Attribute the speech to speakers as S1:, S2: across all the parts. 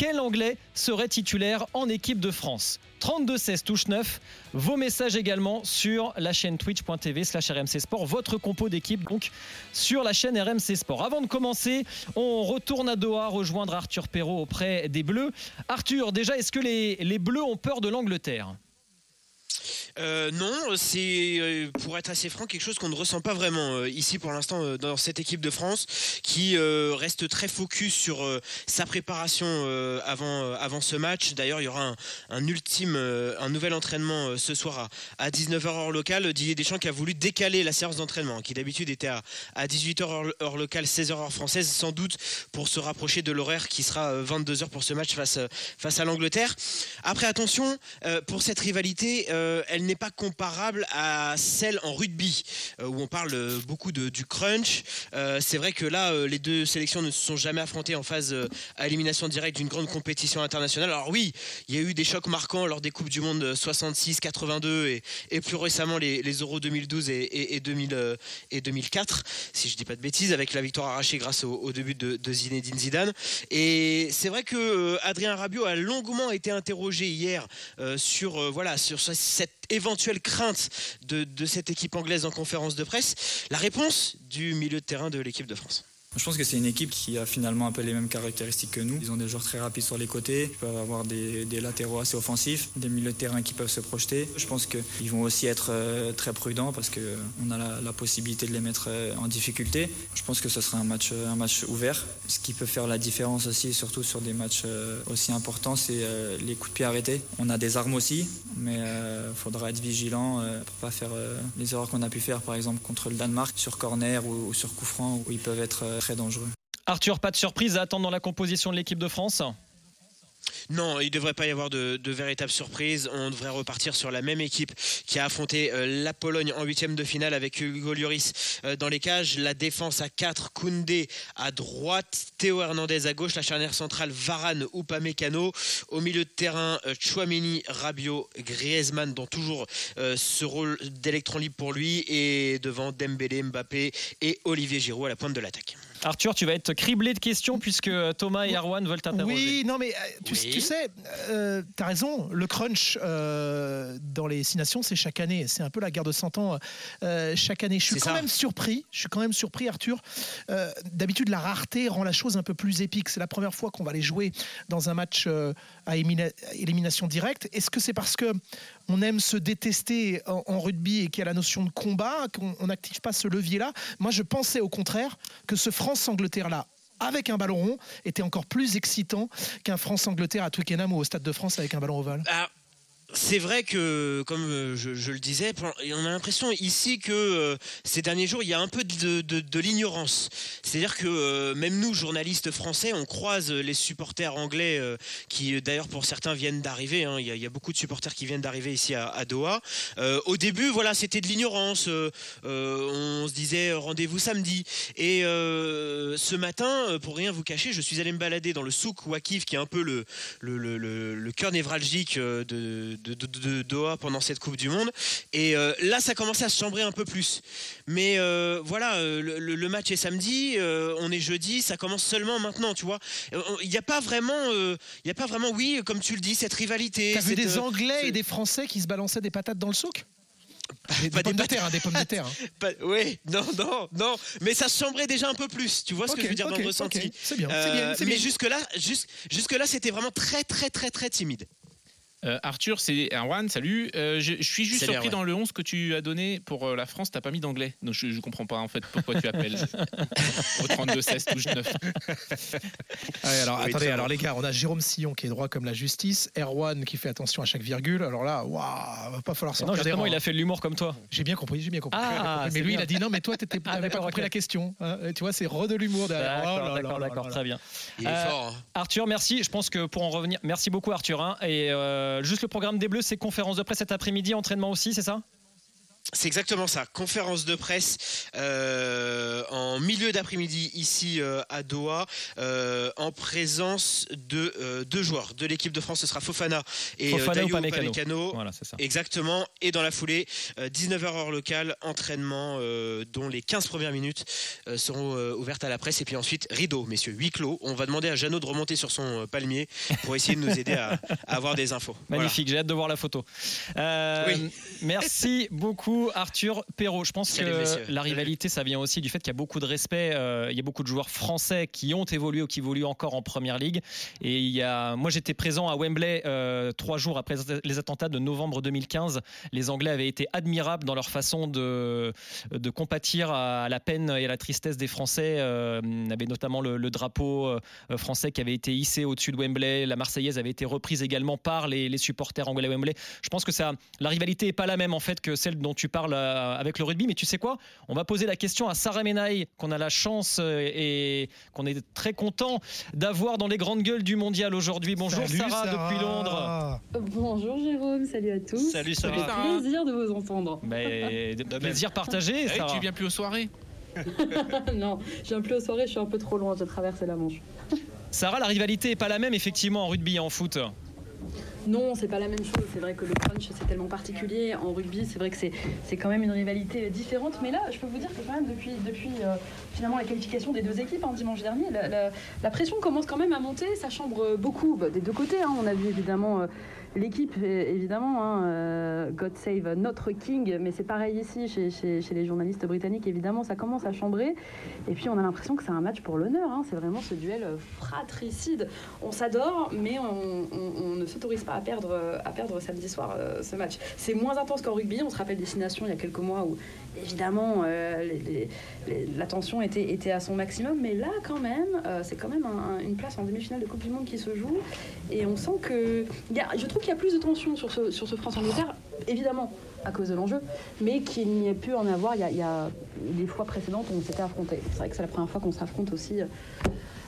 S1: quel Anglais serait titulaire en équipe de France? 32-16 touche 9. Vos messages également sur la chaîne twitch.tv slash RMC Sport. Votre compo d'équipe donc sur la chaîne RMC Sport. Avant de commencer, on retourne à Doha rejoindre Arthur Perrault auprès des Bleus. Arthur, déjà, est-ce que les, les Bleus ont peur de l'Angleterre?
S2: Euh, non, c'est euh, pour être assez franc quelque chose qu'on ne ressent pas vraiment euh, ici pour l'instant dans cette équipe de France qui reste très focus sur sa préparation avant ce match. D'ailleurs, il y aura un, ultime un nouvel entraînement ce soir à, 19h heure locale. Didier Deschamps qui a voulu décaler la séance d'entraînement qui d'habitude était à, 18h heure, locale, 16h heure française, sans doute pour se rapprocher de l'horaire qui sera 22h pour ce match face face à l'Angleterre. Après attention pour cette rivalité, elle n'est pas comparable à celle en rugby, euh, où on parle euh, beaucoup de, du crunch. Euh, c'est vrai que là, les deux sélections ne se sont jamais affrontées en phase à élimination directe d'une grande compétition internationale. Alors oui, il y a eu des chocs marquants lors des Coupes du Monde 66, 82 et, plus récemment les, Euros 2012 et, et, 2000, et 2004, si je dis pas de bêtises, avec la victoire arrachée grâce au, début de, de, Zinedine Zidane. Et c'est vrai que Adrien Rabiot a longuement été interrogé hier sur, voilà, sur cette éventuelle crainte de, cette équipe anglaise en conférence de presse La réponse du milieu de terrain de l'équipe de France.
S3: Je pense que c'est une équipe qui a finalement un peu les mêmes caractéristiques que nous. Ils ont des joueurs très rapides sur les côtés, ils peuvent avoir des, latéraux assez offensifs, des milieux de terrain qui peuvent se projeter. Je pense qu'ils vont aussi être euh, très prudents parce qu'on a la, possibilité de les mettre euh, en difficulté. Je pense que ce sera un match, un match ouvert. Ce qui peut faire la différence aussi, surtout sur des matchs euh, aussi importants, c'est les coups de pied arrêtés. On a des armes aussi, mais il faudra être vigilant pour pas faire les erreurs qu'on a pu faire, par exemple contre le Danemark sur corner ou sur coup franc, où ils peuvent être très dangereux.
S1: Arthur, pas de surprise à attendre dans la composition de l'équipe de France
S2: non, il ne devrait pas y avoir de, de véritables surprises. On devrait repartir sur la même équipe qui a affronté euh, la Pologne en huitième de finale avec Hugo Lloris euh, dans les cages. La défense à 4, Koundé à droite, Théo Hernandez à gauche, la charnière centrale Varane ou Pamecano. Au milieu de terrain, euh, Chouamini, Rabiot, Griezmann dans toujours ce rôle d'électron libre pour lui. Et devant Dembélé, Mbappé et Olivier Giroud à la pointe de l'attaque.
S1: Arthur, tu vas être criblé de questions puisque Thomas et Arwan veulent t'interroger.
S4: Oui, non, mais euh, tu, sais, euh, tu as raison, le crunch euh, dans les Six Nations, c'est chaque année. C'est un peu la guerre de 100 ans chaque année. Je suis quand même surpris, je suis quand même surpris, Arthur. D'habitude, la rareté rend la chose un peu plus épique. C'est la première fois qu'on va les jouer dans un match à élimination directe. Est-ce que c'est parce que on aime se détester en, rugby et qu'il y a la notion de combat, qu'on n'active pas ce levier-là Moi, je pensais au contraire que ce France-Angleterre-là avec un ballon rond était encore plus excitant qu'un France-Angleterre à Twickenham ou au Stade de France avec un ballon ovale.
S2: Ah, c'est vrai que, comme euh, je, le disais, on a l'impression ici que euh, ces derniers jours, il y a un peu de, l'ignorance. C'est-à-dire que euh, même nous, journalistes français, on croise les supporters anglais qui, d'ailleurs, pour certains, viennent d'arriver. Hein. Il, y a beaucoup de supporters qui viennent d'arriver ici à, Doha. au début, voilà, c'était de l'ignorance. on se disait rendez-vous samedi. Et ce matin, pour rien vous cacher, je suis allé me balader dans le souk Wakif, qui est un peu le, cœur névralgique de, Doha pendant cette Coupe du Monde. Et euh, là, ça commençait à se chambrer un peu plus. Mais euh, voilà, euh, le, match est samedi, on est jeudi, ça commence seulement maintenant, tu vois. Il n'y a pas vraiment, il y a pas vraiment, oui, comme tu le dis, cette rivalité.
S4: T'as vu des Anglais et des Français qui se balançaient des patates dans le souk? Des, pommes de terre, hein, des pommes de terre.
S2: Hein. oui, non, non, non. Mais ça se chambrait déjà un peu plus. Tu vois ce que je veux dire dans le ressenti.
S4: C'est bien, bien,
S2: Mais jusque là, jusque là, c'était vraiment très, très, très, très timide.
S5: Euh, Arthur, c'est Erwan, salut. Euh, je, suis juste surpris dans le 11 que tu as donné pour euh, la France, t'as pas mis d'anglais. Donc je, ne comprends pas en fait pourquoi tu appelles au 32-16 touche 9.
S4: alors attendez, alors les gars, on a Jérôme Sillon qui est droit comme la justice, Erwan qui fait attention à chaque virgule. Alors là, waouh, va pas falloir sortir.
S1: Non, justement, il a fait de l'humour comme toi.
S4: J'ai bien compris, j'ai bien compris. Ah, mais lui, il a dit non, mais toi, tu n'avais ah, pas compris la question. Hein. tu vois, c'est re de l'humour derrière.
S1: D'accord, oh d'accord, très bien.
S2: Il est fort. Hein.
S1: Arthur, merci. Je pense que pour en revenir, merci beaucoup Arthur. Hein. et juste le programme des Bleus, c'est conférence de presse cet après-midi, entraînement aussi, c'est ça?
S2: C'est exactement ça. Conférence de presse euh, en milieu d'après-midi ici euh, à Doha, euh, en présence de deux joueurs de l'équipe de France. Ce sera Fofana et Fofana Dayo Voilà, c'est ça. Exactement. Et dans la foulée, 19h heure locale, entraînement dont les 15 premières minutes seront ouvertes à la presse. Et puis ensuite, rideau, messieurs, huis clos. On va demander à Jeannot de remonter sur son palmier pour essayer de nous aider à, avoir des infos.
S1: Magnifique, j'ai hâte de voir la photo. Oui. Merci beaucoup. Arthur Perrault. Je pense que la rivalité, ça vient aussi du fait qu'il y a beaucoup de respect. Euh, il y a beaucoup de joueurs français qui ont évolué ou qui évoluent encore en première ligue. Et il y a, moi, j'étais présent à Wembley euh, trois jours après les attentats de novembre 2015. Les Anglais avaient été admirables dans leur façon de, de compatir à la peine et à la tristesse des Français. Euh, il avait notamment le, drapeau français qui avait été hissé au-dessus de Wembley. La Marseillaise avait été reprise également par les, les supporters anglais à Wembley. Je pense que ça, la rivalité n'est pas la même en fait que celle dont tu parle euh, avec le rugby. Mais tu sais quoi? On va poser la question à Sarah Menaille, qu'on a la chance euh, et qu'on est très content d'avoir dans les grandes gueules du mondial aujourd'hui. Bonjour Sarah, depuis Londres.
S6: Bonjour Jérôme, salut à tous.
S1: Salut Sarah.
S6: Fait plaisir de vous entendre.
S1: Mais, de plaisir partagé.
S5: Ah tu viens plus aux soirées
S6: non, je viens plus aux soirées, je suis un peu trop loin, j'ai traversé la Manche.
S1: Sarah, la rivalité est pas la même effectivement en rugby et en foot.
S6: Non, c'est pas la même chose. C'est vrai que le crunch, c'est tellement particulier. En rugby, c'est vrai que c'est quand même une rivalité différente. Mais là, je peux vous dire que quand même, depuis, euh, finalement la qualification des deux équipes en hein, dimanche dernier, la, pression commence quand même à monter. Ça chambre beaucoup bah, des deux côtés. Hein. On a vu évidemment. Euh, L'équipe, évidemment, hein, euh, God Save Notre King, mais c'est pareil ici chez, les journalistes britanniques, évidemment, ça commence à chambrer. Et puis on a l'impression que c'est un match pour l'honneur, hein. c'est vraiment ce duel fratricide. On s'adore, mais on, ne s'autorise pas à perdre, à perdre samedi soir euh, ce match. C'est moins intense qu'en rugby, on se rappelle Destination il y a quelques mois où évidemment euh, était, était, à son maximum, mais là quand même, c'est quand même une place en demi-finale de Coupe du Monde qui se joue. Et on sent que. je trouve qu'il y a plus de tension sur ce, sur ce France-Angleterre, évidemment à cause de l'enjeu, mais qu'il n'y ait pu en avoir il y, a, des fois précédentes où on s'était affronté. C'est vrai que c'est la première fois qu'on s'affronte aussi.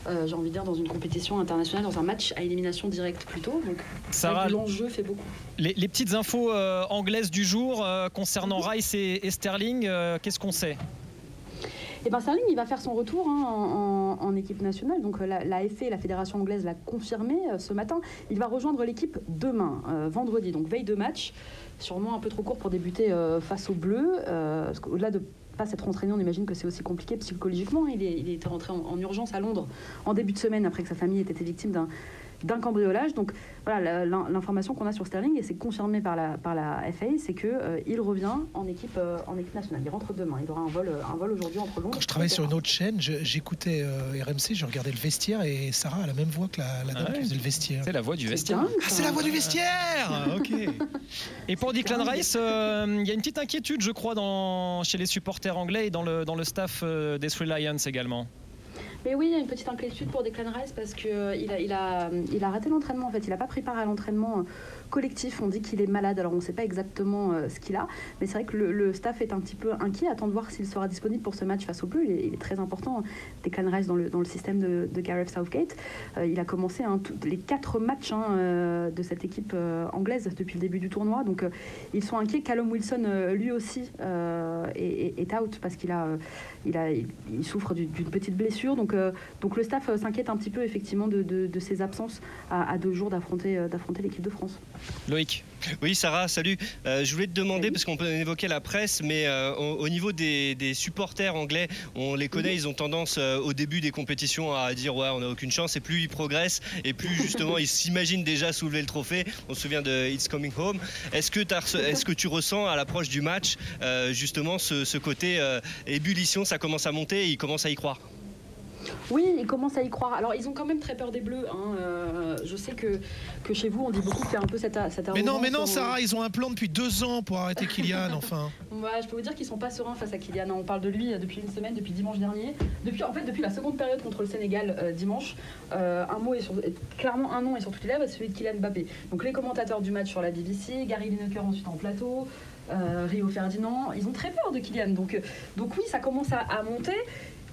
S6: Euh, j'ai envie de dire, dans une compétition internationale, dans un match à élimination directe plutôt. Donc, Sarah, l'enjeu fait beaucoup.
S1: Les, petites infos euh, anglaises du jour euh, concernant Rice et, Sterling, qu'est-ce qu'on sait?
S6: Et eh ben Sterling, il va faire son retour hein, en, équipe nationale. Donc la, la FA, la Fédération anglaise, l'a confirmé euh, ce matin. Il va rejoindre l'équipe demain, euh, vendredi, donc veille de match. Sûrement un peu trop court pour débuter euh, face aux Bleus. Au-delà de pas s'être entraîné, on imagine que c'est aussi compliqué psychologiquement. Il, est, était rentré en, en, urgence à Londres en début de semaine après que sa famille ait été victime d'un d'un cambriolage. Donc voilà, l'information qu'on a sur Sterling, et c'est confirmé par la, par la FA, c'est qu'il euh, il revient en équipe, euh, en équipe nationale. Il rentre demain. Il aura un vol, un vol aujourd'hui entre Londres.
S4: Quand je travaillais sur une autre chaîne, j'écoutais euh, RMC, je regardais le vestiaire, et Sarah a la même voix que la, la dame ah qui faisait le vestiaire.
S1: C'est la voix du vestiaire.
S4: ah, c'est la voix du vestiaire Ok.
S1: et pour Declan Rice, il y a une petite inquiétude, je crois, dans, chez les supporters anglais et dans le, dans le staff des Three Lions également.
S6: Mais oui, il y a une petite inquiétude pour Declan Rice parce qu'il a, il a, il a raté l'entraînement. En fait, il n'a pas pris part à l'entraînement collectif. On dit qu'il est malade, alors on ne sait pas exactement euh, ce qu'il a, mais c'est vrai que le, staff est un petit peu inquiet, attend de voir s'il sera disponible pour ce match face au Bleu. Il est, très important, Declan Rice, dans le, dans le système de, Gareth Southgate. Euh, il a commencé hein, les quatre matchs hein, euh, de cette équipe anglaise depuis le début du tournoi, donc ils sont inquiets. Callum Wilson, lui aussi, est, out parce qu'il souffre d'une petite blessure. Donc, le staff s'inquiète un petit peu effectivement de, ses absences à deux jours d'affronter l'équipe de France.
S1: Loïc.
S7: Oui, Sarah, salut. Euh, je voulais te demander, parce qu'on peut évoquer la presse, mais euh, au, niveau des, supporters anglais, on les connaît, ils ont tendance euh, au début des compétitions à dire ouais, on n'a aucune chance, et plus ils progressent, et plus justement ils s'imaginent déjà soulever le trophée. On se souvient de It's Coming Home. Est-ce que, est que, tu ressens à l'approche du match justement ce, ce côté ébullition, ça commence à monter et ils commencent à y croire
S6: oui, ils commencent à y croire. Alors, ils ont quand même très peur des Bleus. Hein. Euh, je sais que, que chez vous, on dit beaucoup qu'il y a un peu cette, cette
S4: Mais non, mais non, Sarah, ils ont un plan depuis deux ans pour arrêter Kylian, enfin.
S6: Je peux vous dire qu'ils sont pas sereins face à Kylian. On parle de lui euh, depuis une semaine, depuis dimanche dernier. Depuis, en fait, depuis la seconde période contre le Sénégal euh, dimanche, un mot est sur, clairement un nom est sur toutes les lèvres, c'est celui de Kylian Mbappé. Donc les commentateurs du match sur la BBC, Gary Lineker ensuite en plateau. Rio Ferdinand, ils ont très peur de Kylian. Donc, donc oui, ça commence à monter.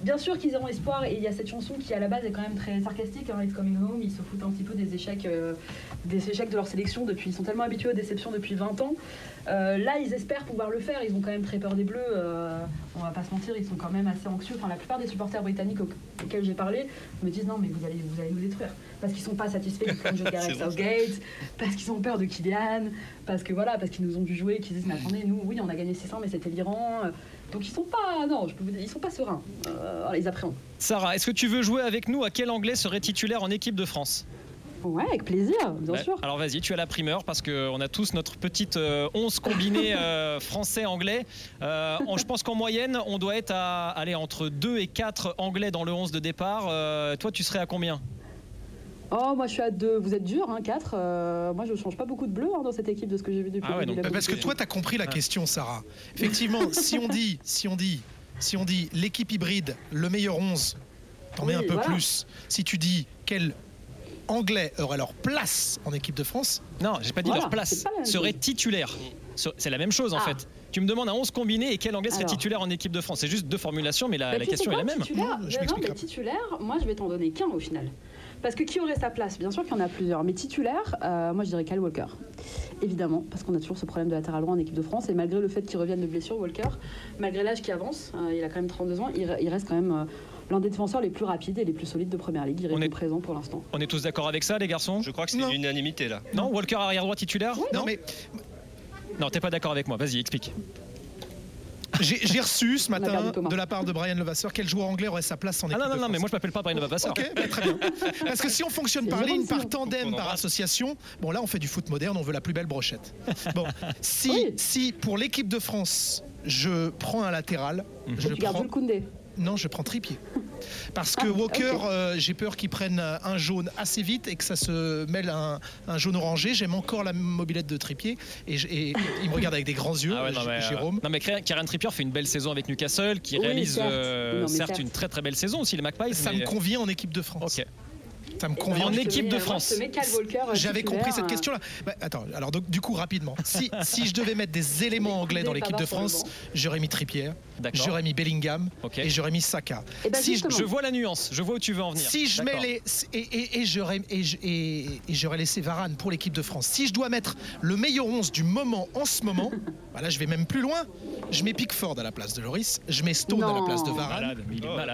S6: Bien sûr qu'ils auront espoir et il y a cette chanson qui à la base est quand même très sarcastique, hein, It's Coming Home, ils se foutent un petit peu des échecs, euh, des échecs de leur sélection depuis, ils sont tellement habitués aux déceptions depuis 20 ans. Euh, là ils espèrent pouvoir le faire, ils ont quand même très peur des Bleus, euh, on va pas se mentir, ils sont quand même assez anxieux, enfin la plupart des supporters britanniques auxquels j'ai parlé me disent non mais vous allez, vous allez nous détruire, parce qu'ils sont pas satisfaits du jeu de Gareth Southgate, parce qu'ils ont peur de Kylian, parce que voilà, parce qu'ils nous ont vu jouer, qu'ils disent mais attendez nous oui on a gagné 600 mais c'était l'Iran. Donc ils sont pas, non, je peux vous dire, ils sont pas sereins. Euh, les appréhends.
S1: Sarah, est-ce que tu veux jouer avec nous À quel anglais serait titulaire en équipe de France?
S6: Ouais, avec plaisir, bien sûr.
S1: Alors vas-y, tu as la primeur parce qu'on a tous notre petite 11 euh, combinée euh, français-anglais. je pense qu'en moyenne, on doit être à aller entre 2 et 4 anglais dans le 11 de départ. toi, tu serais à combien?
S6: Oh, moi je suis à 2. Vous êtes dur, hein, 4. Euh, moi je ne change pas beaucoup de bleu hein, dans cette équipe de ce que j'ai vu depuis.
S4: Ah ouais, parce que toi, tu as compris la question, Sarah. Effectivement, si on dit, si on dit, si on dit l'équipe hybride, le meilleur 11, t'en mets un peu plus. Si tu dis quel anglais aurait leur place en équipe de France
S1: Non, j'ai pas dit leur place. Serait titulaire. C'est la même chose en ah. fait. Tu me demandes un 11 combiné et quel anglais serait titulaire en équipe de France C'est juste deux formulations, mais la, bah, question est, la même.
S6: Titulaire, je non, mais titulaire, moi je vais t'en donner qu'un au final. Parce que qui aurait sa place? Bien sûr qu'il y en a plusieurs. Mais titulaire, euh, moi je dirais Kyle Walker. Évidemment, parce qu'on a toujours ce problème de latéral droit en équipe de France. Et malgré le fait qu'il revienne de blessure, Walker, malgré l'âge qui avance, euh, il a quand même 32 ans, il, reste quand même. Euh, l'un des défenseurs les plus rapides et les plus solides de première ligue. Il est, présent pour l'instant.
S1: On est tous d'accord avec ça, les garçons?
S7: Je crois que c'est une unanimité là.
S1: Non, Walker arrière droit titulaire
S4: Non, mais.
S1: Non, t'es pas d'accord avec moi. Vas-y, explique.
S4: J'ai reçu ce matin de la part de Brian Levasseur quel joueur anglais aurait sa place en équipe
S1: Ah non, non, non, mais moi je m'appelle pas Brian Levasseur.
S4: Ok, bah, très bien. Parce que si on fonctionne par ligne, par tandem, par association, bon là on fait du foot moderne, on veut la plus belle brochette. Bon, si, si pour l'équipe de France, je prends un latéral, je
S6: prends...
S4: Non, je prends tripier. Parce que ah, Walker, euh, j'ai peur qu'il prenne un jaune assez vite et que ça se mêle un, un jaune orangé. J'aime encore la mobilette de Trippier et, il me regarde avec des grands yeux, ah euh, Jérôme.
S1: non mais Karen Trippier fait une belle saison avec Newcastle, qui réalise certes, euh, une très très belle saison aussi les Magpies.
S4: Ça me convient en équipe de France. Ça me convient.
S1: En équipe de France.
S4: J'avais compris cette question-là. Bah, attends, alors donc, du coup, rapidement. Si, si je devais mettre des éléments anglais dans l'équipe de France, j'aurais mis Trippier, j'aurais mis Bellingham et j'aurais mis Saka.
S1: Eh ben, si je, vois la nuance, je vois où tu veux en venir.
S4: Si je mets les. Et, et, j'aurais et, j'aurais laissé Varane pour l'équipe de France. Si je dois mettre le meilleur 11 du moment en ce moment, bah là, je vais même plus loin. Je mets Pickford à la place de Loris, je mets Stone à la place de Varane,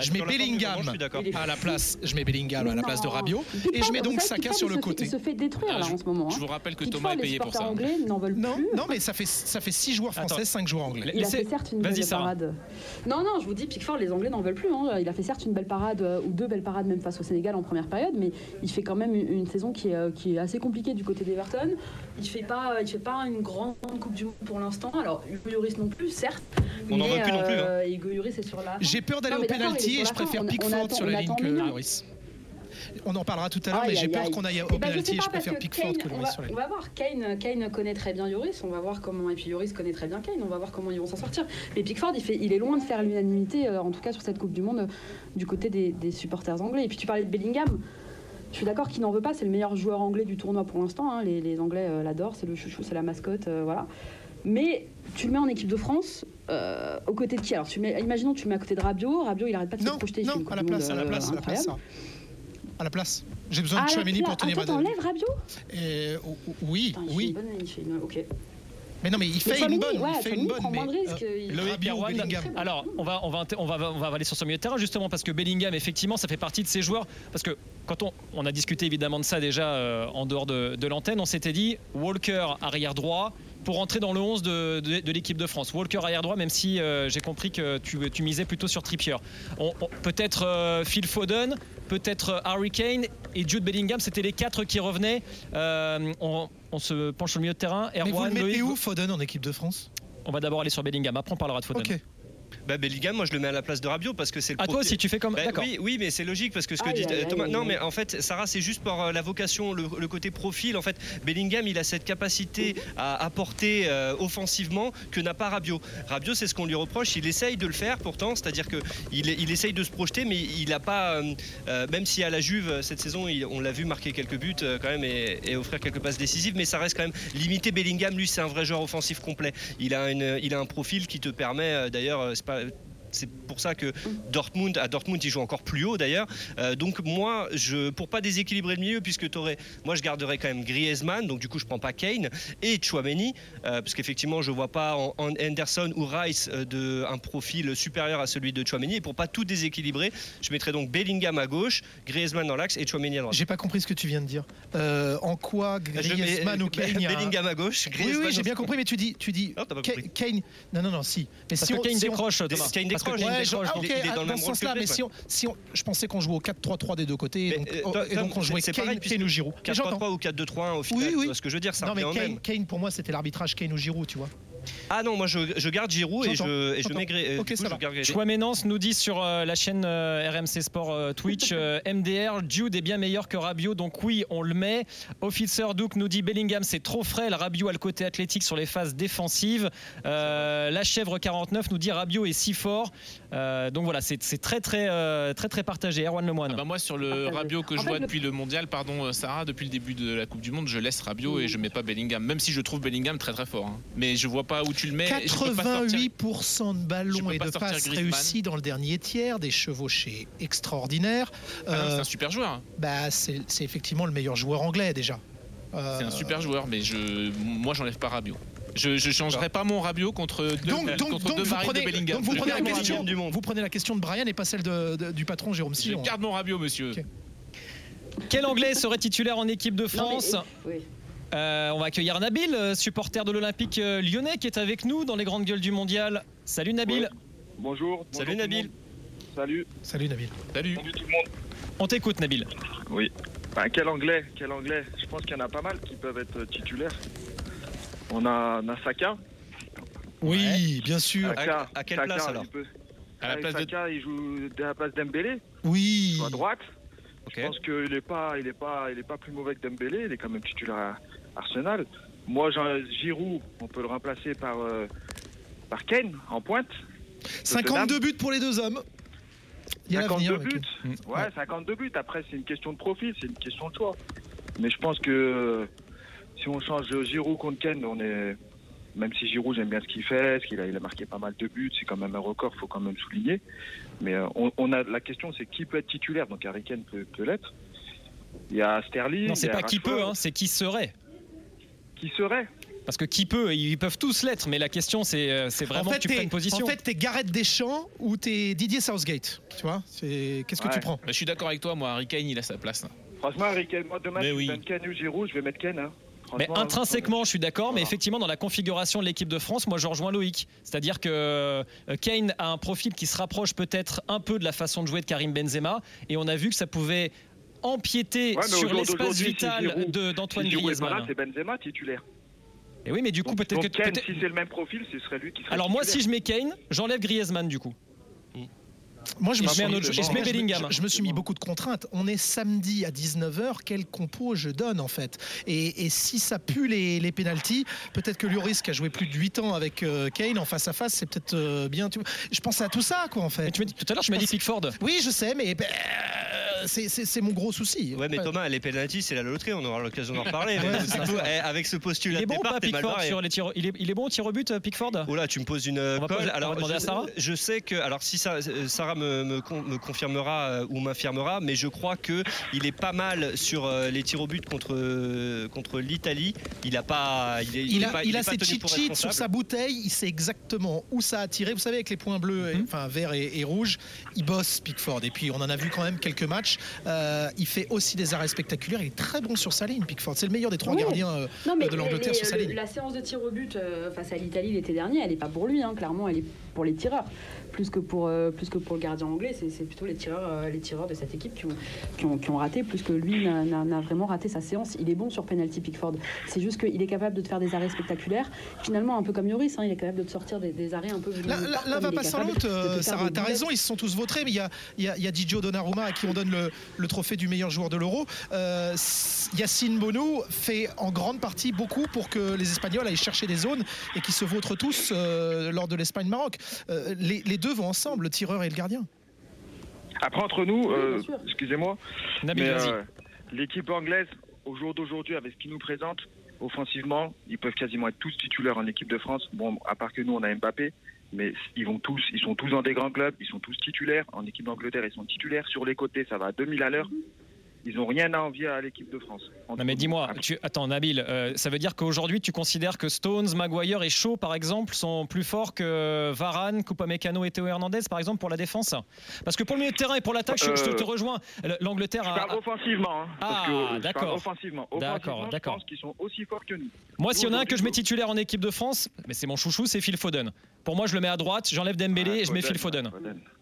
S4: je mets Bellingham à la place, je mets Bellingham à la place de Rabiot et je mets donc Saka sur le côté.
S6: Il se fait détruire là en ce moment.
S5: Je vous rappelle que Thomas est payé pour ça.
S6: anglais n'en veulent
S4: non, plus. Non, mais ça fait ça fait 6 joueurs français, 5 joueurs anglais.
S6: Il a fait certes une belle parade. Non, non, je vous dis, Pickford, les Anglais n'en veulent plus. Hein. Il a fait certes une belle parade euh, ou deux belles parades même face au Sénégal en première période, mais il fait quand même une saison qui est, euh, qui est assez compliquée du côté d'Everton. Il fait pas, il fait pas une grande Coupe du Monde pour l'instant. Alors Hugo Lloris non plus, certes.
S7: On n'en veut plus non plus. Hein.
S6: Euh, Hugo Lloris est sur la.
S4: J'ai peur d'aller au penalty et je préfère Pickford sur la ligne que Lloris on en parlera tout à l'heure, mais j'ai peur qu'on aille au eh ben, penalty et je préfère Pickford que Lloris sur
S6: On va voir, Kane, Kane connaît très bien Lloris, on va voir comment, et puis Lloris connaît très bien Kane, on va voir comment ils vont s'en sortir. Mais Pickford, il, fait, il est loin de faire l'unanimité, euh, en tout cas sur cette Coupe du Monde, du côté des, supporters anglais. Et puis tu parlais de Bellingham. Je suis d'accord qu'il n'en veut pas, c'est le meilleur joueur anglais du tournoi pour l'instant. Hein. Les, Anglais euh, l'adorent, c'est le chouchou, c'est la mascotte, euh, voilà. Mais tu le mets en équipe de France, aux côtés de qui? Alors, tu mets, imaginons tu le mets à côté de Rabiot. Rabiot, il arrête pas de se projeter.
S4: Non, à la place, à la place, à la place à la place. J'ai besoin de Chouameni pour tenir
S6: Attends, ma. Attends, Rabiot
S4: euh, Oui,
S6: Attends,
S4: oui.
S6: Bonne, il fait une... Ok.
S4: Mais non, mais il fait une bonne.
S6: Ouais,
S4: il fait une bonne.
S6: Prend
S4: mais,
S6: moins de risques. Euh,
S1: Loïc Alors, on va, on, va, on, va, on va aller sur ce milieu de terrain justement parce que Bellingham, effectivement, ça fait partie de ces joueurs. Parce que quand on, on a discuté évidemment de ça déjà euh, en dehors de, de l'antenne, on s'était dit Walker arrière droit, pour entrer dans le 11 de, l'équipe de France. Walker arrière droit, même si euh, j'ai compris que tu, tu, misais plutôt sur Trippier. Peut-être euh, Phil Foden, peut-être euh, Harry Kane et Jude Bellingham, c'était les quatre qui revenaient. On, se penche sur le milieu de terrain.
S4: Mais vous le mettez où Foden en équipe de France?
S1: On va d'abord aller sur Bellingham, après on parlera de Foden.
S7: Bah, Bellingham, moi je le mets à la place de Rabiot parce que c'est le.
S1: Ah, toi aussi, tu fais comme.
S7: Bah, oui, oui, mais c'est logique parce que ce que dit Thomas. non, mais en fait, Sarah, c'est juste par euh, la vocation, le, côté profil. En fait, Bellingham, il a cette capacité à apporter euh, offensivement que n'a pas Rabiot. Rabiot, c'est ce qu'on lui reproche. Il essaye de le faire pourtant, c'est-à-dire que il, il, essaye de se projeter, mais il n'a pas. Euh, même si à la Juve cette saison, on l'a vu marquer quelques buts quand même et, offrir quelques passes décisives, mais ça reste quand même limité. Bellingham, lui, c'est un vrai joueur offensif complet. Il a, une, il a un profil qui te permet, d'ailleurs, c'est pas uh, c'est pour ça que Dortmund, à Dortmund, ils jouent encore plus haut d'ailleurs. donc moi, je, pour pas déséquilibrer le milieu, puisque aurais, moi je garderais quand même Griezmann, donc du coup je prends pas Kane et Chouameni, parce qu'effectivement je vois pas en, Anderson ou Rice de, un profil supérieur à celui de Chouameni. Et pour pas tout déséquilibrer, je mettrais donc Bellingham à gauche, Griezmann dans l'axe et Chouameni à droite.
S4: J'ai pas compris ce que tu viens de dire. en quoi Griezmann ou Kane
S7: Bellingham à gauche, Griezmann
S4: Oui, oui j'ai bien compris, mais tu dis, tu dis Kane. Non, non, non, si.
S1: Mais si on, Kane décroche,
S7: Kane décroche,
S4: il est dans le même sens-là. Mais si on, je pensais qu'on jouait au 4-3-3 des deux côtés, et donc on jouait Kane ou Giroud.
S7: 4-3-3 ou 4-2-3-1 au final. Oui, oui. Ce que je veux dire, ça
S4: Non, mais Kane, pour moi, c'était l'arbitrage Kane ou Giroud, tu vois.
S7: Ah non, moi je, je garde Giroud et je, et je mets
S4: Gré, Ok, ça
S1: nous dit sur euh, la chaîne euh, RMC Sport euh, Twitch MDR, Jude est bien meilleur que Rabiot, donc oui, on le met. Officer Duke nous dit Bellingham c'est trop frais, le Rabiot a le côté athlétique sur les phases défensives. la chèvre 49 nous dit Rabiot est si fort. donc voilà, c'est très très très très partagé. Erwan Lemoine.
S5: Ah bah moi sur le Rabiot que je vois depuis le mondial, pardon Sarah, depuis le début de la Coupe du Monde, je laisse Rabiot et je mets pas Bellingham, même si je trouve Bellingham très très fort. Hein. Mais je vois pas où tu le mets.
S4: 88% de ballons et de passes réussis dans le dernier tiers, des chevauchés extraordinaires.
S5: Ah c'est un euh, super joueur. Hein.
S4: Bah, c'est effectivement le meilleur joueur anglais déjà.
S5: C'est un super joueur, mais je, moi j'enlève pas Rabiot. Je ne changerai pas mon Rabiot contre deux,
S4: donc, donc, donc vous prenez, de Bellingham. Donc vous prenez, la question, du monde. vous prenez la question de Brian et pas celle de, du patron Jérôme Sillon.
S5: Je garde mon Rabiot, monsieur.
S1: Quel Anglais serait titulaire en équipe de France oui. Euh, on va accueillir Nabil, euh, supporter de l'Olympique euh, lyonnais, qui est avec nous dans les grandes gueules du mondial. Salut Nabil.
S8: Bonjour.
S7: Salut Nabil.
S8: Salut.
S4: Salut Nabil.
S5: Salut.
S8: Salut tout le monde.
S1: On t'écoute Nabil.
S8: Oui. Ben, quel anglais, quel anglais. Je pense qu'il y en a pas mal qui peuvent être titulaires. On a Nasaka.
S4: Oui, bien sûr.
S7: à, quelle place alors
S8: À la place Saka, il joue à la place d'Embélé.
S4: Oui.
S8: À droite. Je pense qu'il n'est pas, il est pas, il est pas plus mauvais que Dembélé. Il est quand même titulaire à Arsenal. Moi, Jean Giroud, on peut le remplacer par euh, par Kane en pointe.
S4: 52 buts pour les deux hommes.
S8: Il y a 52 buts. Mm. Ouais, 52 buts. Après, c'est une question de profil, c'est une question de choix. Mais je pense que euh, si on change Giroud contre Kane, on est même si Giroud, j'aime bien ce qu'il fait, ce qu'il a, il a marqué pas mal de buts, c'est quand même un record, faut quand même souligner. Mais euh, on, a la question, c'est qui peut être titulaire? Donc Harry Kane peut, l'être. Il y a Sterling.
S1: Non, c'est pas qui peut, hein, c'est qui serait.
S8: Qui serait
S1: parce que qui peut, ils peuvent tous l'être, mais la question c'est euh, vraiment que tu prennes position.
S4: En fait, t'es Gareth Deschamps ou t'es Didier Southgate, tu vois Qu'est-ce que tu prends?
S5: Je suis d'accord avec toi, moi, Harry Kane, il a sa place.
S8: Franchement, Harry Kane, moi demain, je vais Kane ou Giroud, je vais mettre Kane. Hein.
S1: Mais intrinsèquement, je suis d'accord, mais effectivement, dans la configuration de l'équipe de France, moi, je rejoins Loïc. C'est-à-dire que euh, Kane a un profil qui se rapproche peut-être un peu de la façon de jouer de Karim Benzema, et on a vu que ça pouvait empiéter sur l'espace vital d'Antoine si Griezmann.
S8: C'est Benzema titulaire.
S1: Et oui, mais du coup, peut-être que.
S8: Kane, si c'est le même profil, ce serait lui qui serait.
S1: Alors, moi, si je mets Kane, j'enlève Griezmann, du coup.
S4: Moi, je me, suis, je, me suis mis beaucoup de contraintes. On est samedi à 19h, quel compo je donne en fait? Et, si ça pue les, les pénalties, peut-être que Lloris qui a joué plus de 8 ans avec euh, Kane en face à face, c'est peut-être euh, bien. Je pensais à tout ça quoi en fait.
S1: tu tout à l'heure, je m'as dit Pickford.
S4: Oui, je sais, mais ben, c'est mon gros souci.
S7: Ouais, mais Thomas, les pénalties, c'est la loterie, on aura l'occasion d'en reparler. Eh, avec ce postulat
S1: il est bon pas Pickford sur les tirs, il est, il est bon au tir au but, Pickford?
S7: Oh là, tu me poses une colle. Alors, je, à Sarah je sais que, alors si ça, Sarah me, me, confirmera euh, ou m'infirmera, mais je crois que il est pas mal sur euh, les tirs au but contre euh, contre l'Italie. Il a pas,
S4: il, a, il a ses cheat sheets sur sa bouteille. Il sait exactement où ça a tiré. Vous savez, avec les points bleus, mhm. enfin vert et, rouge, il bosse Pickford. Et puis on en a vu quand même quelques matchs. Il fait aussi des arrêts spectaculaires. Il est très bon sur sa ligne, Pickford. C'est le meilleur des trois gardiens de l'Angleterre sur sa ligne.
S6: La séance de tir au but face à l'Italie l'été dernier, elle n'est pas pour lui. Hein, clairement, elle est pour les tireurs plus que pour, euh, plus que pour le gardien anglais. C'est plutôt les tireurs, euh, les tireurs de cette équipe qui ont, qui ont, raté, plus que lui n'a vraiment raté sa séance. Il est bon sur penalty Pickford. C'est juste qu'il est capable de te faire des arrêts spectaculaires. Finalement, un peu comme Yoris, hein, il est capable de te sortir des, arrêts un peu.
S4: L'un va pas sans l'autre, euh, Sarah. T'as raison, ils se sont tous vautrés, mais il y a, y, a, y a Didio Donnarumma à qui on donne le, le trophée du meilleur joueur de l'Euro. Yacine Bono fait en grande partie beaucoup pour que les Espagnols aillent chercher des zones et qui se vautrent tous lors de l'Espagne-Maroc. Les, les deux deux vont ensemble, le tireur et le gardien.
S8: Après, entre nous, euh, excusez-moi, euh, l'équipe anglaise, au jour d'aujourd'hui, avec ce qu'ils nous présentent, offensivement, ils peuvent quasiment être tous titulaires en équipe de France. Bon, à part que nous, on a Mbappé, mais ils vont tous, ils sont tous dans des grands clubs, ils sont tous titulaires. En équipe d'Angleterre, ils sont titulaires. Sur les côtés, ça va à 2000 à l'heure. Ils n'ont rien à envier à l'équipe de France.
S1: Non mais dis-moi, tu... attends Nabil, euh, ça veut dire qu'aujourd'hui tu considères que Stones, Maguire et Shaw par exemple sont plus forts que Varane, Mécano et Théo Hernandez par exemple pour la défense? Parce que pour le milieu de terrain et pour l'attaque, je, te euh, rejoins. L'Angleterre
S8: a...
S1: parle
S8: offensivement. Hein,
S1: ah d'accord.
S8: Offensivement. D'accord, d'accord. Je pense qu'ils sont aussi forts que nous.
S1: Moi s'il y en a un que je mets titulaire en équipe de France, mais c'est mon chouchou, c'est Phil Foden. Pour moi, je le mets à droite, j'enlève Dembélé et je mets Phil Foden.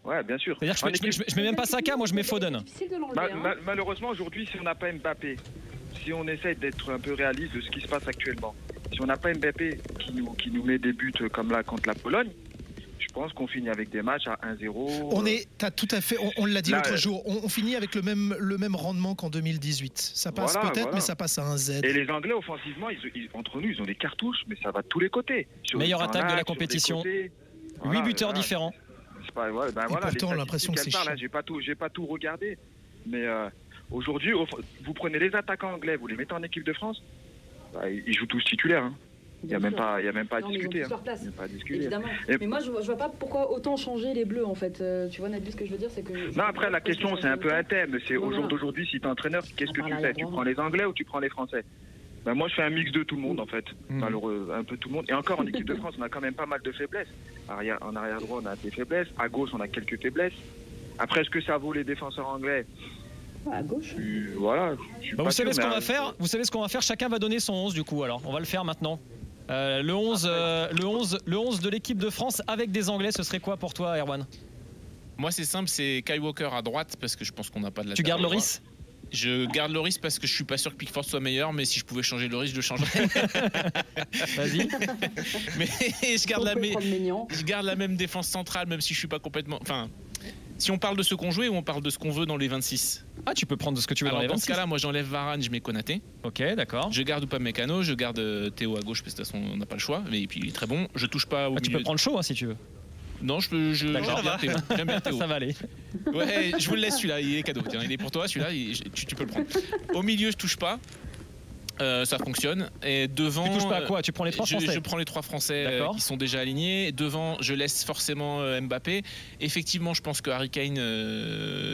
S8: Ouais, bien sûr.
S1: C'est-à-dire que je mets, mets même pas Saka, moi je mets Foden.
S8: Hein. malheureusement, aujourd'hui, si on n'a pas Mbappé, si on essaye d'être un peu réaliste de ce qui se passe actuellement, si on n'a pas Mbappé qui nous, qui nous met des buts comme là contre la Pologne, je pense qu'on finit avec des matchs à 1-0.
S4: On est, as tout à fait, on, l'a dit l'autre jour, on, finit avec le même, le même rendement qu'en 2018. Ça passe peut-être, mais ça passe à un Z.
S8: Et les Anglais, offensivement, entre nous, ils ont des cartouches, mais ça va de tous les côtés.
S1: Meilleure attaque de la compétition. 8 buteurs différents.
S8: Pas, ouais, ben
S4: voilà, pourtant, l'impression que c'est
S8: J'ai pas tout, j'ai pas tout regardé, mais euh, aujourd'hui, vous prenez les attaquants anglais, vous les mettez en équipe de France, bah, ils jouent tous titulaires. Hein. Il n'y a, même pas, il y a même pas à discuter. Hein.
S6: Pas à discuter. Évidemment. Mais moi, je ne vois pas pourquoi autant changer les bleus, en fait. Euh, tu vois, Nabil, ce que je veux dire, c'est que.
S8: Non, après, la question, c'est un peu un thème. C'est au jour d'aujourd'hui, si tu es entraîneur, qu'est-ce que tu fais? Tu prends les Anglais ou tu prends les Français? Ben moi, je fais un mix de tout le monde, en fait. Hmm. Malheureux, un peu tout le monde. Et encore, en équipe de France, on a quand même pas mal de faiblesses. Arrière, en arrière droit, on a des faiblesses. À gauche, on a quelques faiblesses. Après, est-ce que ça vaut les défenseurs anglais?
S6: À gauche.
S8: voilà.
S1: Bah, vous savez ce qu'on va faire Vous savez ce qu'on va faire Chacun va donner son 11 du coup. Alors, on va le faire maintenant. Euh, le 11, euh, le 11, le 11 de l'équipe de France avec des Anglais, ce serait quoi pour toi, Erwan?
S5: Moi, c'est simple, c'est Kai Walker à droite parce que je pense qu'on n'a pas de la.
S1: Tu gardes Loris?
S5: Je garde Loris parce que je suis pas sûr que Pickford soit meilleur, mais si je pouvais changer Loris, je le changerais.
S1: Vas-y.
S5: mais je garde, la je garde la même défense centrale, même si je suis pas complètement. Enfin, si on parle de ce qu'on joue ou on parle de ce qu'on veut dans les 26
S1: Ah, tu peux prendre ce que tu veux dans les 26
S5: Dans ce cas-là, moi j'enlève Varane, je mets Konaté.
S1: Ok, d'accord.
S5: Je garde ou pas Mécano, je garde euh, Théo à gauche parce que de toute façon on n'a pas le choix. Mais puis il est très bon. Je touche pas au
S1: ah, Tu peux prendre chaud hein, si tu veux.
S5: Non, je peux. Je,
S1: J'aime bien Théo. Ça va aller.
S5: Ouais, je vous le laisse celui-là, il est cadeau. Tiens, il est pour toi celui-là, tu, tu peux le prendre. Au milieu, je touche pas. Euh, ça fonctionne. Et devant,
S1: tu touches pas à quoi? Tu prends les trois français
S5: je, prends les trois français euh, qui sont déjà alignés. Devant, je laisse forcément euh, Mbappé. Effectivement, je pense que Harry Kane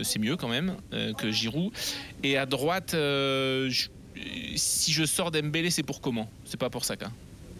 S5: c'est mieux quand même que Giroud. Et à droite, si je sors d'Embélé, c'est pour comment? C'est pas pour Saka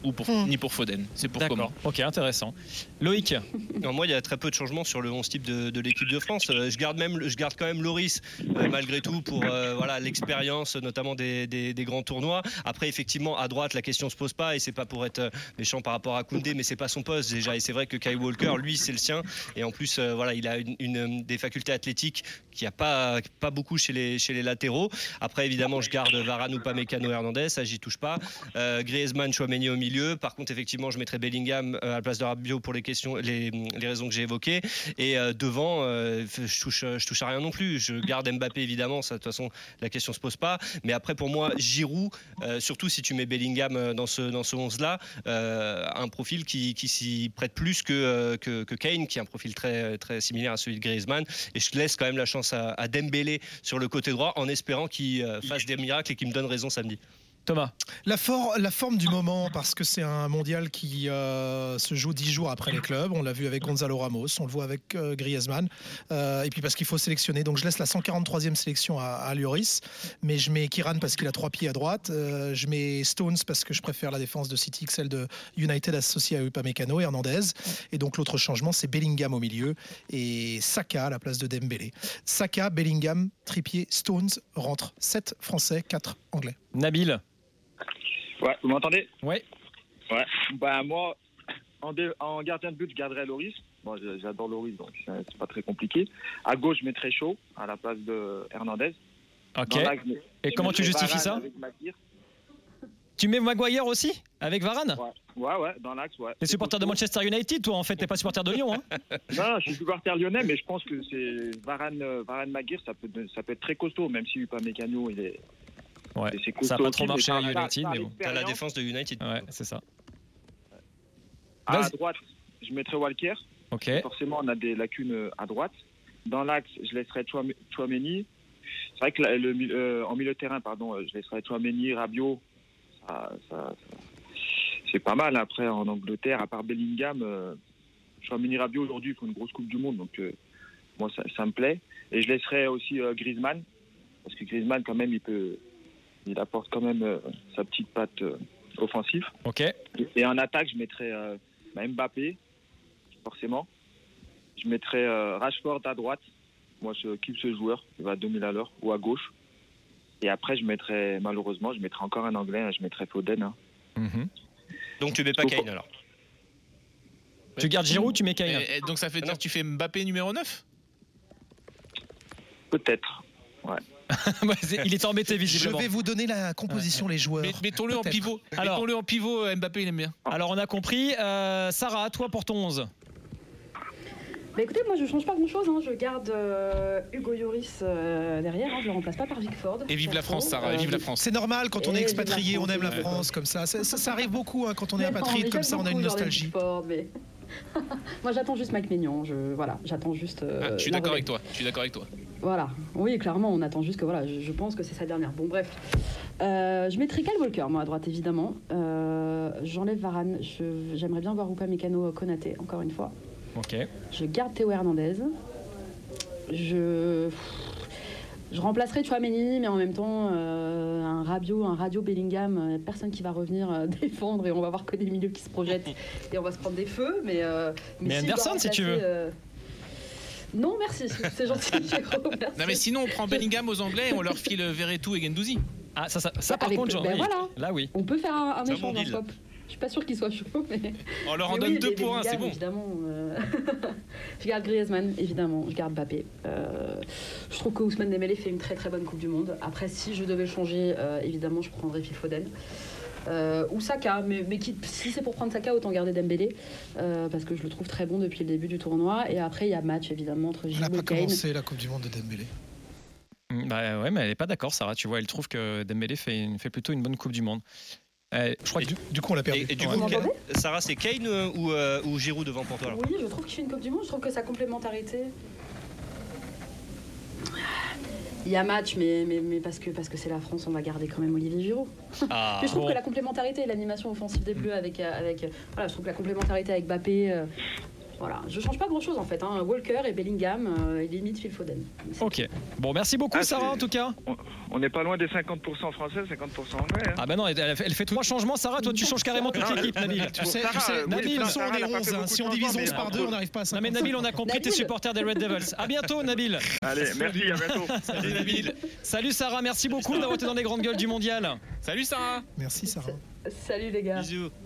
S5: ou pour, hmm. ni pour Foden. C'est pour comment
S1: Ok, intéressant. Loïc
S7: non, Moi, il y a très peu de changements sur le 11 type de, l'équipe de France. Euh, je garde, même, je garde quand même Loris, euh, malgré tout, pour euh, voilà l'expérience, notamment des, des, grands tournois. Après, effectivement, à droite, la question se pose pas, et c'est pas pour être méchant par rapport à Koundé, mais c'est pas son poste déjà. Et c'est vrai que Kai Walker, lui, c'est le sien. Et en plus, voilà, il a une, des facultés athlétiques qui a pas, pas beaucoup chez les, chez les latéraux. Après, évidemment, je garde Varane ou pas Mécano Hernandez, ça, j'y touche pas. Griezmann, Chouameni au milieu par contre, effectivement, je mettrais Bellingham euh, à la place de Rabiot pour les questions, les, raisons que j'ai évoquées. Et euh, devant, euh, je touche, je touche à rien non plus. Je garde Mbappé évidemment. Ça, de toute façon, la question se pose pas. Mais après, pour moi, Giroud, surtout si tu mets Bellingham dans ce dans ce 11 là, un profil qui, qui s'y prête plus que, que, Kane, qui a un profil très très similaire à celui de Griezmann. Et je laisse quand même la chance à, à Dembélé sur le côté droit, en espérant qu'il fasse des miracles et qu'il me donne raison samedi.
S1: Thomas
S4: la, forme du moment, parce que c'est un mondial qui euh, se joue dix jours après les clubs. On l'a vu avec Gonzalo Ramos, on le voit avec euh, Griezmann. Euh, et puis parce qu'il faut sélectionner. Donc je laisse la 143e sélection à, à Lloris. Mais je mets Kiran parce qu'il a trois pieds à droite. je mets Stones parce que je préfère la défense de City que celle de United associée à Upamecano et Hernandez. Et donc l'autre changement, c'est Bellingham au milieu et Saka à la place de Dembélé. Saka, Bellingham, Trippier, Stones rentrent 7 Français, 4 Anglais.
S1: Nabil
S8: Ouais, vous m'entendez?
S1: Ouais.
S8: Ouais. Bah, moi, en, en, gardien de but, je garderais Loris. Moi, j'adore Loris, donc c'est pas très compliqué. À gauche, je mettrais Chaud à la place de Hernandez.
S1: Ok. Et comment tu justifies ça? Tu mets Maguire aussi Avec Varane?
S8: Ouais. ouais, dans l'axe, ouais.
S1: T'es supporter de Manchester United, toi, en fait, t'es pas supporter de Lyon, hein?
S8: Non, je suis supporter lyonnais, mais je pense que c'est Varane, euh, Varane Maguire, ça peut, ça peut être très costaud, même si pas Mécano, il est,
S1: Ouais. Ça n'a pas trop marché à United, mais bon.
S7: T'as la défense de United.
S1: Ouais, c'est ça.
S8: À droite, je mettrais Walker.
S1: Ok.
S8: Forcément, on a des lacunes euh, à droite. Dans l'axe, je laisserais Chouameni. C'est vrai que le, euh, en milieu de terrain, pardon, euh, je laisserais Chouameni, Rabiot. Ça, ça, c'est pas mal après en Angleterre, à part Bellingham. je mini Rabiot aujourd'hui, il faut une grosse Coupe du Monde, donc moi ça, me plaît. Et je laisserai aussi Griezmann, parce que Griezmann quand même il peut, il apporte quand même sa petite patte offensive.
S1: Ok.
S8: Et, en attaque, je mettrai bah, Mbappé, forcément. Je mettrai Rashford à droite. Moi, je kiffe ce joueur. Il va à 2000 à l'heure ou à gauche. Et après, je mettrai, malheureusement, je mettrai encore un anglais. Hein. Je mettrai Foden. Hein.
S7: Mhm. Donc, tu mets pas Kane alors
S1: Tu gardes Giroud, tu mets Kane.
S5: donc, ça fait dire que tu fais Mbappé numéro 9
S8: Peut-être. Ouais.
S1: il est embêté visiblement.
S4: Je vais vous donner la composition, les joueurs.
S5: Mettons-le en pivot. Mettons-le en pivot, Mbappé, il aime bien.
S1: Alors, on a compris. Euh, Sarah, toi pour ton 11
S6: bah écoutez, moi je change pas grand chose, hein. je garde euh, Hugo Lloris euh, derrière, hein. je le remplace pas par Vic Ford.
S5: Et vive la France, Sarah, et vive la France.
S4: C'est normal quand on est expatrié, on aime la France comme ça. Ça, ça, arrive beaucoup hein, quand on est apatride comme ça, on a une nostalgie.
S6: moi j'attends juste Mike Mignon, je, voilà, j'attends juste.
S5: Euh, ah, je suis d'accord avec toi, je suis d'accord avec toi.
S6: Voilà, oui, clairement, on attend juste que voilà, je, pense que c'est sa dernière. Bon, bref. je mettrai Kyle Walker, moi à droite évidemment. J'enlève Varane, j'aimerais bien voir Rupa Mécano Konaté, encore une fois.
S1: Ok.
S6: Je garde Théo Hernandez. Je. Je remplacerai Chouameni, mais en même temps, euh, un radio, un radio Bellingham, euh, personne qui va revenir euh, défendre et on va voir que des milieux qui se projettent et on va se prendre des feux. Mais,
S1: mais, Anderson, si tu veux.
S6: Non, merci, c'est gentil.
S5: Non, mais sinon, on prend Bellingham aux Anglais et on leur file Verretou et Gendouzi.
S1: Ah, ça, ça, ça par contre, genre,
S6: ben voilà.
S1: là oui.
S6: On peut faire un, un échange en top. Je suis pas sûr qu'il soit chaud, mais.
S5: On leur en donne deux points, c'est bon.
S6: Évidemment, euh, je garde Griezmann, évidemment, je garde Mbappé. Euh, je trouve que Ousmane Dembélé fait une très très bonne Coupe du Monde. Après, si je devais changer, euh, évidemment, je prendrais Phil Foden. Ou Saka, mais, mais si c'est pour prendre Saka, autant garder Dembélé, parce que je le trouve très bon depuis le début du tournoi. Et après, il y a match évidemment entre
S4: Giroud et Kane. Elle n'a pas commencé la Coupe du Monde de Dembélé.
S1: Mm, bah ouais, mais elle n'est pas d'accord, Sarah. Tu vois, elle trouve que Dembélé fait, fait plutôt une bonne Coupe du Monde. Euh, je crois que du, coup on l'a perdu.
S7: Et, du coup, Sarah, c'est Kane euh, ou, euh, ou, Giroud devant pour toi
S6: Oui, je trouve qu'il fait une Coupe du Monde. Je trouve que sa complémentarité. Il y a match, mais, mais, mais parce que parce que c'est la France, on va garder quand même Olivier Giroud. Ah, je trouve que la complémentarité l'animation offensive des Bleus avec avec voilà, je trouve que la complémentarité avec Bappé, voilà, je change pas grand chose en fait. Hein. Walker et Bellingham euh, et limite Phil Foden.
S1: Ok. Bon, merci beaucoup ah, Sarah en tout cas.
S8: On n'est pas loin des 50% français, 50% anglais. Hein.
S1: Ah bah non, elle, fait trois changements. Sarah, toi tu changes carrément toute l'équipe, Nabil. Tu sais, tu sais Nabil,
S4: on est 11. Hein. Si on divise 11 par 2, on n'arrive pas à ça.
S1: Non mais Nabil, on a compris tes supporters des Red Devils. À bientôt Nabil.
S8: Allez, merci, à bientôt.
S1: Salut Nabil. Salut Sarah, merci beaucoup d'avoir été dans les grandes gueules du mondial.
S5: Salut Sarah.
S4: Merci Sarah.
S6: Salut les gars.
S5: Bisous.